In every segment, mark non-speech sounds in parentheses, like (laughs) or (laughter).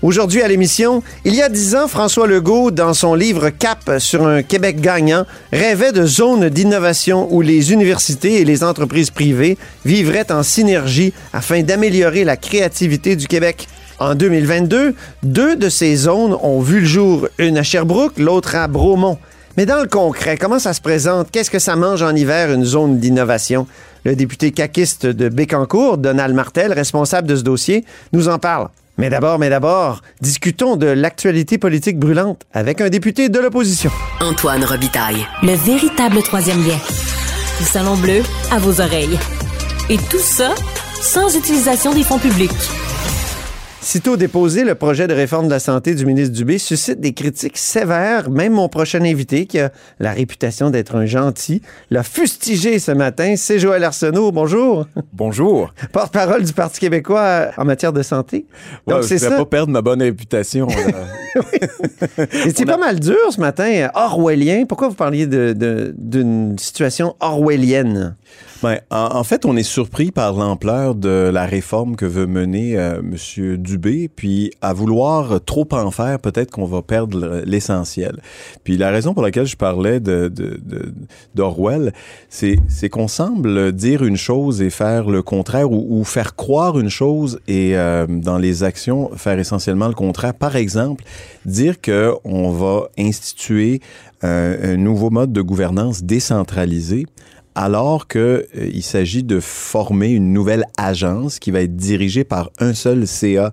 Aujourd'hui à l'émission, il y a dix ans, François Legault, dans son livre Cap sur un Québec gagnant, rêvait de zones d'innovation où les universités et les entreprises privées vivraient en synergie afin d'améliorer la créativité du Québec. En 2022, deux de ces zones ont vu le jour, une à Sherbrooke, l'autre à Bromont. Mais dans le concret, comment ça se présente? Qu'est-ce que ça mange en hiver, une zone d'innovation? Le député caquiste de Bécancourt, Donald Martel, responsable de ce dossier, nous en parle. Mais d'abord, mais d'abord, discutons de l'actualité politique brûlante avec un député de l'opposition. Antoine Robitaille. Le véritable troisième lien. Du Salon Bleu à vos oreilles. Et tout ça sans utilisation des fonds publics. Sitôt déposé, le projet de réforme de la santé du ministre Dubé suscite des critiques sévères. Même mon prochain invité, qui a la réputation d'être un gentil, l'a fustigé ce matin. C'est Joël Arsenault. Bonjour. Bonjour. Porte-parole du Parti québécois en matière de santé. Donc, c'est ça. pas perdre ma bonne réputation. (laughs) C'est pas mal dur ce matin. Orwellien. Pourquoi vous parliez d'une situation orwellienne? Ben, en, fait, on est surpris par l'ampleur de la réforme que veut mener euh, M. Dubé, puis à vouloir trop en faire, peut-être qu'on va perdre l'essentiel. Puis la raison pour laquelle je parlais de, d'Orwell, c'est, qu'on semble dire une chose et faire le contraire, ou, faire croire une chose et euh, dans les actions faire essentiellement le contraire. Par exemple, dire que on va instituer un nouveau mode de gouvernance décentralisé alors qu'il euh, s'agit de former une nouvelle agence qui va être dirigée par un seul CA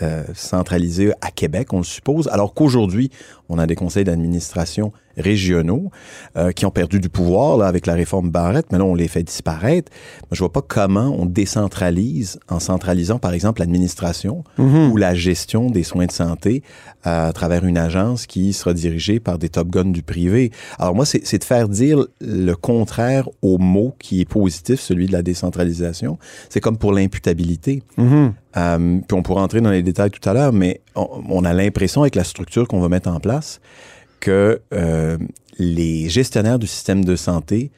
euh, centralisé à Québec, on le suppose, alors qu'aujourd'hui, on a des conseils d'administration régionaux euh, qui ont perdu du pouvoir là, avec la réforme Barrette, mais là, on les fait disparaître. Je vois pas comment on décentralise en centralisant, par exemple, l'administration Mhm. ou la gestion des soins de santé à travers une agence qui sera dirigée par des top guns du privé. Alors moi, c'est c'est de faire dire le contraire au mot qui est positif, celui de la décentralisation. C'est comme pour l'imputabilité. Mhm. Euh, puis on pourra entrer dans les détails tout à l'heure, mais on, on a l'impression avec la structure qu'on va mettre en place que euh, les gestionnaires du système de santé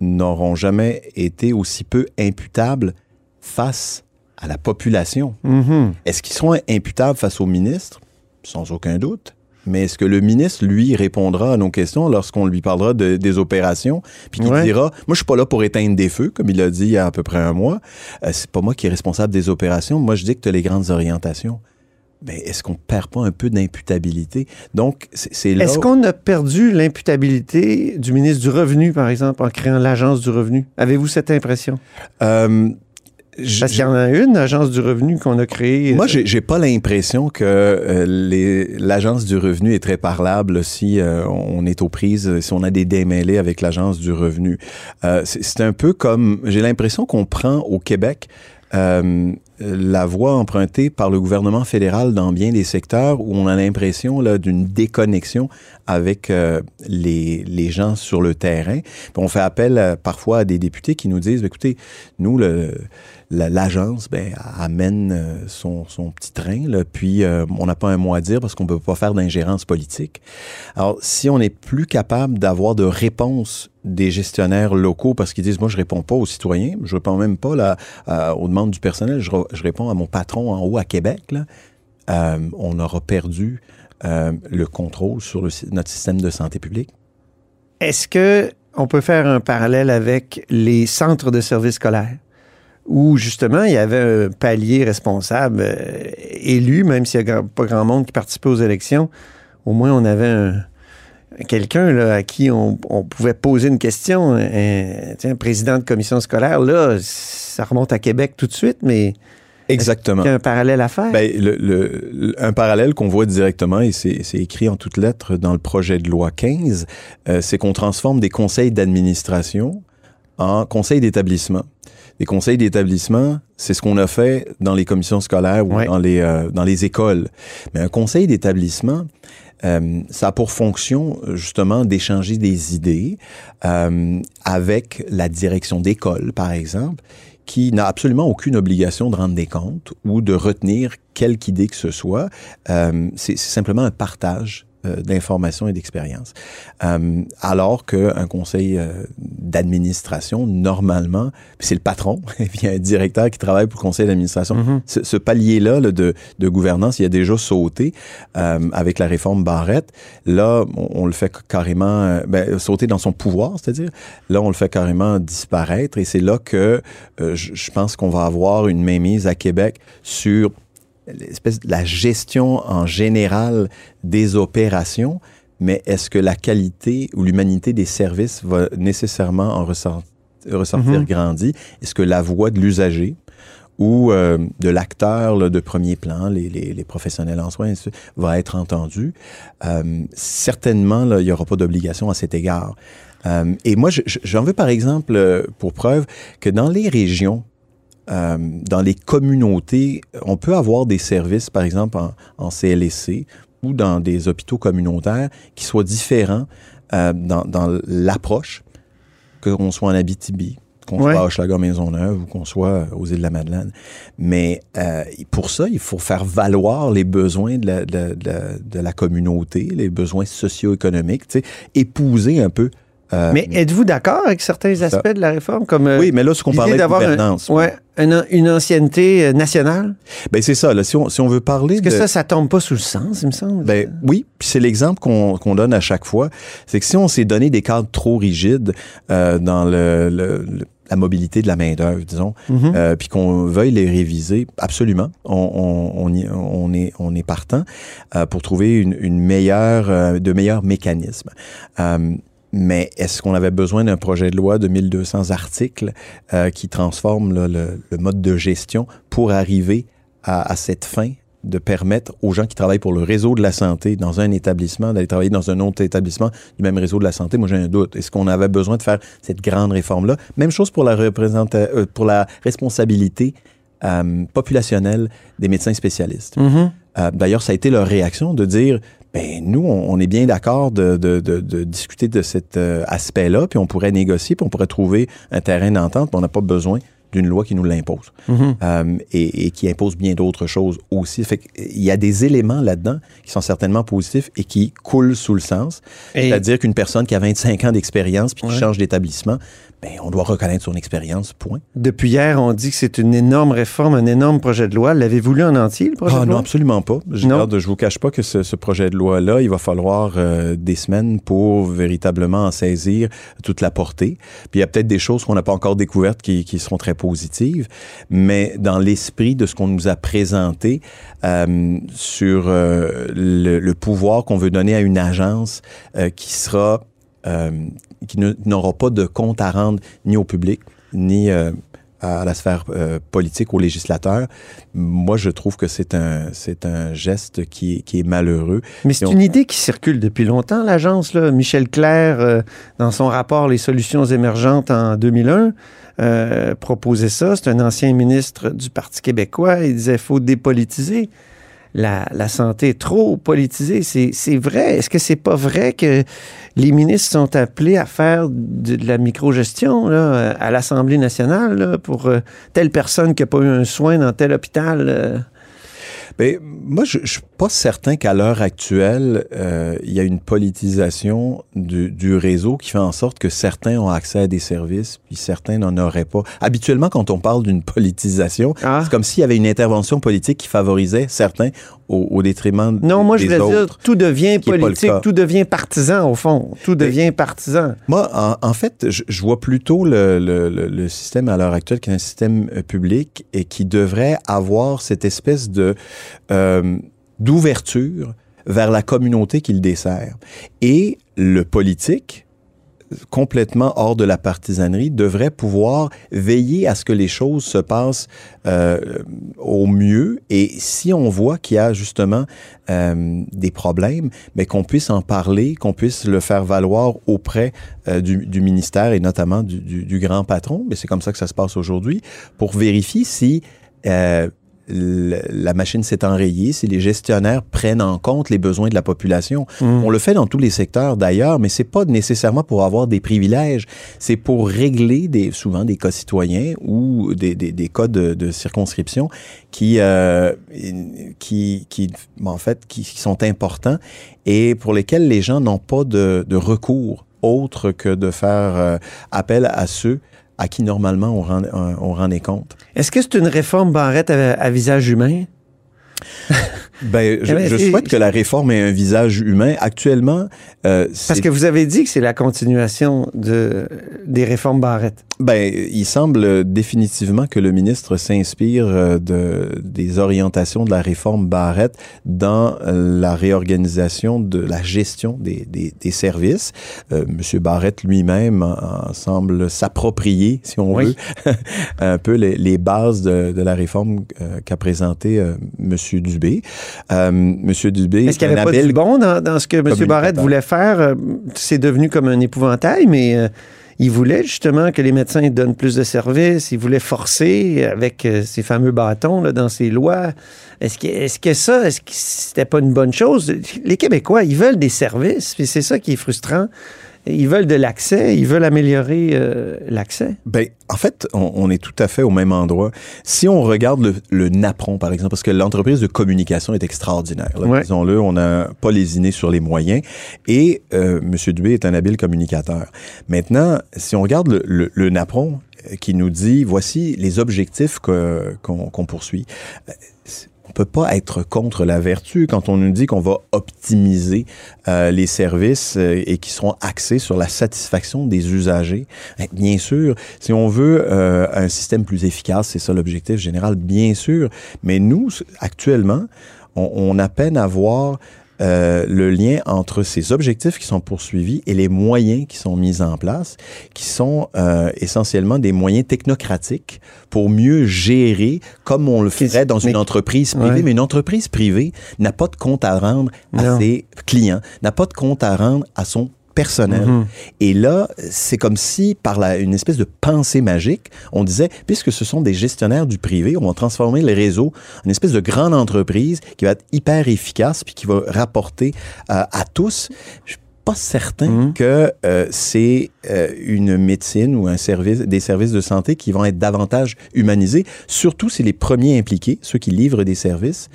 n'auront jamais été aussi peu imputables face à la population. Mhm. Est-ce qu'ils seront imputables face au ministre? Sans aucun doute. Mais est-ce que le ministre, lui, répondra à nos questions lorsqu'on lui parlera de- des opérations, puis qu'il Ouais. dira, moi, je suis pas là pour éteindre des feux, comme il a dit il y a à peu près un mois. Euh, c'est pas moi qui est responsable des opérations. Moi, je dis que tu as les grandes orientations. Mais est-ce qu'on perd pas un peu d'imputabilité? Donc, c'est là... Est-ce qu'on a perdu l'imputabilité du ministre du Revenu, par exemple, en créant l'Agence du Revenu? Avez-vous cette impression? Euh, Parce qu'il y en a une, l'Agence du Revenu, qu'on a créée. Moi, euh, j'ai j'ai pas l'impression que euh, l'agence du revenu est très parlable si euh, on est aux prises, si on a des démêlés avec l'agence du revenu. Euh, c'est c'est un peu comme, j'ai l'impression qu'on prend au Québec euh, la voie empruntée par le gouvernement fédéral dans bien des secteurs où on a l'impression d'une déconnexion avec euh, les, les gens sur le terrain. On fait appel euh, parfois à des députés qui nous disent, écoutez, nous, le, l'agence ben, amène euh, son, son petit train, puis euh, on n'a pas un mot à dire parce qu'on peut pas faire d'ingérence politique. Alors, si on n'est plus capable d'avoir de réponses des gestionnaires locaux parce qu'ils disent, moi, je réponds pas aux citoyens, je réponds même pas là, aux demandes du personnel, je, je réponds à mon patron en haut à Québec, là, euh, on aura perdu le contrôle sur notre système de santé publique. Est-ce que on peut faire un parallèle avec les centres de services scolaires? Où justement, il y avait un palier responsable euh, élu, même s'il n'y a pas grand monde qui participait aux élections, au moins on avait un, quelqu'un là, à qui on, on pouvait poser une question. Un, président de commission scolaire, là, ça remonte à Québec tout de suite, mais Exactement. il y a un parallèle à faire? Ben, le, le- le- un parallèle qu'on voit directement, et c'est c'est écrit en toutes lettres dans le projet de loi 15, euh, c'est qu'on transforme des conseils d'administration en conseils d'établissement. Les conseils d'établissement, c'est ce qu'on a fait dans les commissions scolaires ou Ouais. dans, les, euh, dans les écoles. Mais un conseil d'établissement, euh, ça a pour fonction justement d'échanger des idées euh, avec la direction d'école, par exemple, qui n'a absolument aucune obligation de rendre des comptes ou de retenir quelque idée que ce soit. Euh, c'est simplement un partage euh, d'informations et d'expérience. Euh, alors qu'un conseil euh, d'administration, normalement, c'est le patron, et puis (laughs) il y a un directeur qui travaille pour le conseil d'administration. Mhm. Ce, ce palier-là là, de, de gouvernance, il a déjà sauté avec la réforme Barrette. Là, on, on le fait carrément ben, sauter dans son pouvoir, c'est-à-dire. Là, on le fait carrément disparaître, et c'est là que je, je pense qu'on va avoir une mainmise à Québec sur l'espèce de la gestion en général des opérations, mais est-ce que la qualité ou l'humanité des services va nécessairement en ressort- ressortir Mhm. grandi? Est-ce que la voix de l'usager ou euh, de l'acteur de premier plan, les, les, les professionnels en soins, va être entendue? Euh, certainement, là, il n'y aura pas d'obligation à cet égard. Euh, et moi, je- je- j'en veux par exemple pour preuve que dans les régions, euh, dans les communautés, on peut avoir des services, par exemple en, en CLSC ou dans des hôpitaux communautaires qui soient différents euh, dans, dans l'approche, qu'on soit en Abitibi, qu'on Ouais. soit à Hochelaga Maisonneuve ou qu'on soit aux îles de la Madeleine. Mais euh, pour ça, il faut faire valoir les besoins de la, de la- de la- de la communauté, les besoins socio-économiques, épouser un peu. Euh, Mais êtes-vous d'accord avec certains ça. aspects de la réforme, comme euh, oui, mais là, ce qu'on parlait de un- gouvernance. ouais, une, une ancienneté euh, nationale? Ben, c'est ça. Là, si, on, si on veut parler Est-ce que ça, ça tombe pas sous le sens, il me semble? Ben oui, puis c'est l'exemple qu'on qu'on donne à chaque fois. C'est que si on s'est donné des cadres trop rigides euh, dans le, le- le- la mobilité de la main d'œuvre, disons, Mhm. euh, puis qu'on veuille les réviser, absolument, on, on, on, y- on est on est partant euh, pour trouver une, une meilleure euh, de meilleurs mécanismes. Mais est-ce qu'on avait besoin d'un projet de loi de 1200 articles euh, qui transforme là, le, le mode de gestion pour arriver à, à cette fin de permettre aux gens qui travaillent pour le réseau de la santé dans un établissement d'aller travailler dans un autre établissement du même réseau de la santé, moi j'ai un doute. Est-ce qu'on avait besoin de faire cette grande réforme-là? Même chose pour la, euh, pour la responsabilité euh, populationnelle des médecins spécialistes. Mhm. Euh, D'ailleurs, ça a été leur réaction de dire, ben nous, on, on est bien d'accord de, de, de, de discuter de cet euh, aspect-là, puis on pourrait négocier, puis on pourrait trouver un terrain d'entente, puis on n'a pas besoin d'une loi qui nous l'impose Mhm. euh, et, et qui impose bien d'autres choses aussi. Fait qu'il y a des éléments là-dedans qui sont certainement positifs et qui coulent sous le sens. Et- C'est-à-dire qu'une personne qui a 25 ans d'expérience puis qui Ouais. change d'établissement, ben, on doit reconnaître son expérience, point. Depuis hier, on dit que c'est une énorme réforme, un énorme projet de loi. L'avez-vous lu en entier, le projet Ah de non, loi? absolument pas. Je, Non? je vous cache pas que ce, ce projet de loi-là, il va falloir euh, des semaines pour véritablement en saisir toute la portée. Puis il y a peut-être des choses qu'on n'a pas encore découvertes qui, qui seront très positives, mais dans l'esprit de ce qu'on nous a présenté euh, sur euh, le, le pouvoir qu'on veut donner à une agence qui sera euh, qui n'aura pas de compte à rendre ni au public ni euh, à la sphère euh, politique, aux législateurs. Moi, je trouve que c'est un, c'est un geste qui, est- qui est malheureux. Mais c'est on- une idée qui circule depuis longtemps, l'agence. là. Michel Clair, dans son rapport Les solutions émergentes en 2001, euh, proposait ça. C'est un ancien ministre du Parti québécois. Il disait faut dépolitiser. La, santé est trop politisée. C'est vrai. Est-ce que c'est pas vrai que les ministres sont appelés à faire de, la microgestion à l'Assemblée nationale pour euh, telle personne qui n'a pas eu un soin dans tel hôpital? euh? Ben, moi, je, pas certain qu'à l'heure actuelle, euh, il y a une politisation du, du réseau qui fait en sorte que certains ont accès à des services, puis certains n'en auraient pas. Habituellement, quand on parle d'une politisation, Ah. c'est comme s'il y avait une intervention politique qui favorisait certains au, au détriment Non, moi, je des voulais dire, autres. tout devient politique, tout devient partisan, au fond. Tout devient partisan. Moi, en, en fait, je, je vois plutôt le, le- le- le système à l'heure actuelle qui est un système euh, public et qui devrait avoir cette espèce de euh, d'ouverture vers la communauté qu'il dessert. Et le politique, complètement hors de la partisanerie, devrait pouvoir veiller à ce que les choses se passent euh, au mieux. Et si on voit qu'il y a justement euh, des problèmes, mais qu'on puisse en parler, qu'on puisse le faire valoir auprès euh, du, ministère et notamment du, du- du grand patron, mais c'est comme ça que ça se passe aujourd'hui, pour vérifier si euh, le- la machine s'est enrayée, si les gestionnaires prennent en compte les besoins de la population. On le fait dans tous les secteurs d'ailleurs, mais c'est pas nécessairement pour avoir des privilèges, c'est pour régler des, souvent des cas citoyens ou des, des, des cas de, de circonscription qui, euh, qui, qui, en fait, qui, qui sont importants et pour lesquels les gens n'ont pas de, de recours autre que de faire euh, appel à ceux à qui normalement on rend, on rend des comptes. Est-ce que c'est une réforme Barrette à, à visage humain? (laughs) Ben, je, Eh ben, je souhaite que la réforme ait un visage humain. Actuellement, euh, Parce que vous avez dit que c'est la continuation de, des réformes Barrette. ben, il semble définitivement que le ministre s'inspire euh, de, des orientations de la réforme Barrette dans euh, la réorganisation de la gestion des, des, des services. Euh, Monsieur Barrette lui-même semble s'approprier, si on Oui. veut, (laughs) un peu les, les bases de, de la réforme euh, qu'a présenté euh, Monsieur Dubé. Euh, Monsieur Dubé Est-ce qu'il n'y un avait pas bon dans, dans ce que M. Barrette voulait faire? Euh, C'est devenu comme un épouvantail, mais euh, il voulait justement que les médecins donnent plus de services. Il voulait forcer avec euh, ces fameux bâtons là, dans ses lois. Est-ce que, est-ce que ça, est-ce que c'était pas une bonne chose? Les Québécois, ils veulent des services, puis c'est ça qui est frustrant. Ils veulent de l'accès, ils veulent améliorer euh, l'accès. Ben, en fait, on, on est tout à fait au même endroit. Si on regarde le, le Napron, par exemple, parce que l'entreprise de communication est extraordinaire. Ouais. Disons-le, on n'a pas lésiné sur les moyens. Et euh, M. Dubé est un habile communicateur. Maintenant, si on regarde le, le, le Napron, euh, qui nous dit, voici les objectifs qu'on qu'on poursuit. On peut pas être contre la vertu quand on nous dit qu'on va optimiser euh, les services euh, et qui seront axés sur la satisfaction des usagers. Ben, Bien sûr, si on veut euh, un système plus efficace, c'est ça l'objectif général, bien sûr. Mais nous, actuellement, on, on a peine à voir euh, le lien entre ces objectifs qui sont poursuivis et les moyens qui sont mis en place, qui sont euh, essentiellement des moyens technocratiques pour mieux gérer comme on le ferait dans une entreprise privée. Ouais. Mais une entreprise privée n'a pas de compte à rendre à Non. ses clients, n'a pas de compte à rendre à son personnel. Mhm. Et là, c'est comme si, par la, une espèce de pensée magique, on disait, puisque ce sont des gestionnaires du privé, on va transformer le réseau en une espèce de grande entreprise qui va être hyper efficace puis qui va rapporter euh, à tous. Je suis pas certain Mhm. que euh, c'est euh, une médecine ou un service, des services de santé qui vont être davantage humanisés, surtout si les premiers impliqués, ceux qui livrent des services,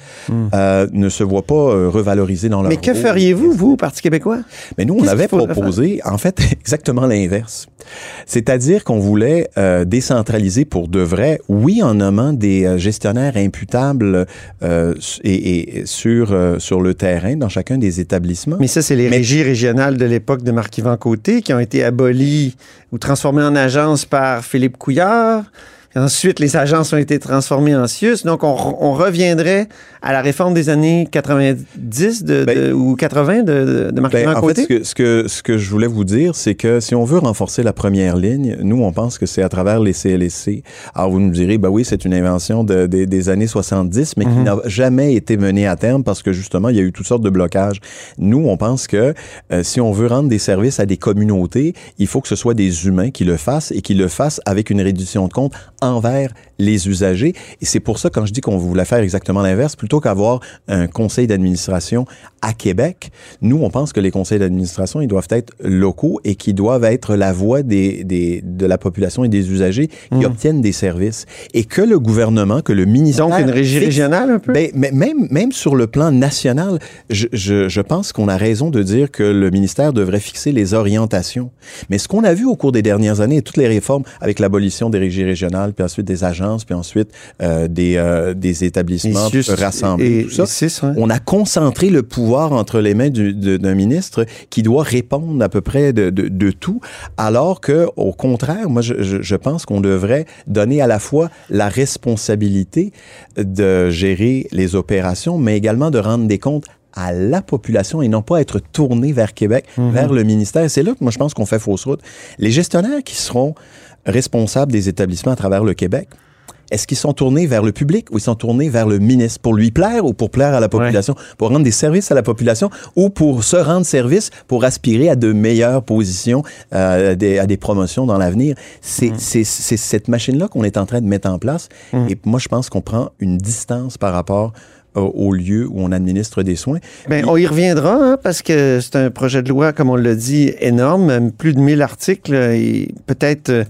euh, ne se voient pas euh, revalorisés dans leur Hmm. Mais que feriez-vous, vous, Parti québécois? Mais nous, on avait proposé, en fait, (laughs) exactement l'inverse. C'est-à-dire qu'on voulait euh, décentraliser pour de vrai, oui, en nommant des gestionnaires imputables euh, et, et sur, euh, sur le terrain dans chacun des établissements. Mais ça, c'est les Mais- régies régionales de l'époque de Marc-Yvan Côté qui ont été abolies ou transformées en agences par Philippe Couillard. Ensuite, les agences ont été transformées en CIUS. Donc, on, re- on reviendrait à la réforme des années 90 de, Ben- de- ou 80 de, de, Marc-Yvan Ben, en fait, ce que, ce, que, ce que je voulais vous dire, c'est que si on veut renforcer la première ligne, nous, on pense que c'est à travers les CLSC. Alors, vous nous direz, ben oui, c'est une invention de- de- des années 70, mais qui Mhm. n'a jamais été menée à terme parce que, justement, il y a eu toutes sortes de blocages. Nous, on pense que euh, si on veut rendre des services à des communautés, il faut que ce soit des humains qui le fassent et qui le fassent avec une réduction de compte envers les usagers. Et c'est pour ça, quand je dis qu'on voulait faire exactement l'inverse, plutôt qu'avoir un conseil d'administration à Québec, nous, on pense que les conseils d'administration, ils doivent être locaux et qui doivent être la voix des, des, de la population et des usagers qui obtiennent des services. Et que le gouvernement, que le ministère... Donc, une régie fixe- régionale un peu? ben, mais même, même sur le plan national, je, je, je pense qu'on a raison de dire que le ministère devrait fixer les orientations. Mais ce qu'on a vu au cours des dernières années, toutes les réformes avec l'abolition des régies régionales, puis ensuite des agences, puis ensuite euh, des, euh, des établissements Et rassemblés, et- tout ça, et CIS, ouais. on a concentré le pouvoir entre les mains du- d'un ministre qui doit répondre à peu près de, de, de tout, alors que, au contraire, moi, je, je, je pense qu'on devrait donner à la fois la responsabilité de gérer les opérations, mais également de rendre des comptes à la population et non pas être tourné vers Québec, vers le ministère. C'est là que moi, je pense qu'on fait fausse route. Les gestionnaires qui seront responsables des établissements à travers le Québec, est-ce qu'ils sont tournés vers le public ou ils sont tournés vers le ministre? Pour lui plaire ou pour plaire à la population, pour rendre des services à la population ou pour se rendre service pour aspirer à de meilleures positions, euh, des, à des promotions dans l'avenir? C'est c'est- c'est cette machine-là qu'on est en train de mettre en place. Et moi, je pense qu'on prend une distance par rapport au, au lieu où on administre des soins. Ben, on y reviendra, hein, parce que c'est un projet de loi, comme on l'a dit, énorme, plus de 1000 articles, et peut-être euh,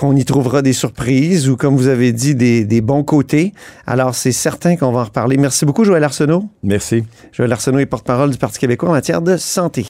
qu'on y trouvera des surprises ou, comme vous avez dit, des, des bons côtés. Alors, c'est certain qu'on va en reparler. Merci beaucoup, Joël Arsenault. Merci. Joël Arsenault est porte-parole du Parti québécois en matière de santé.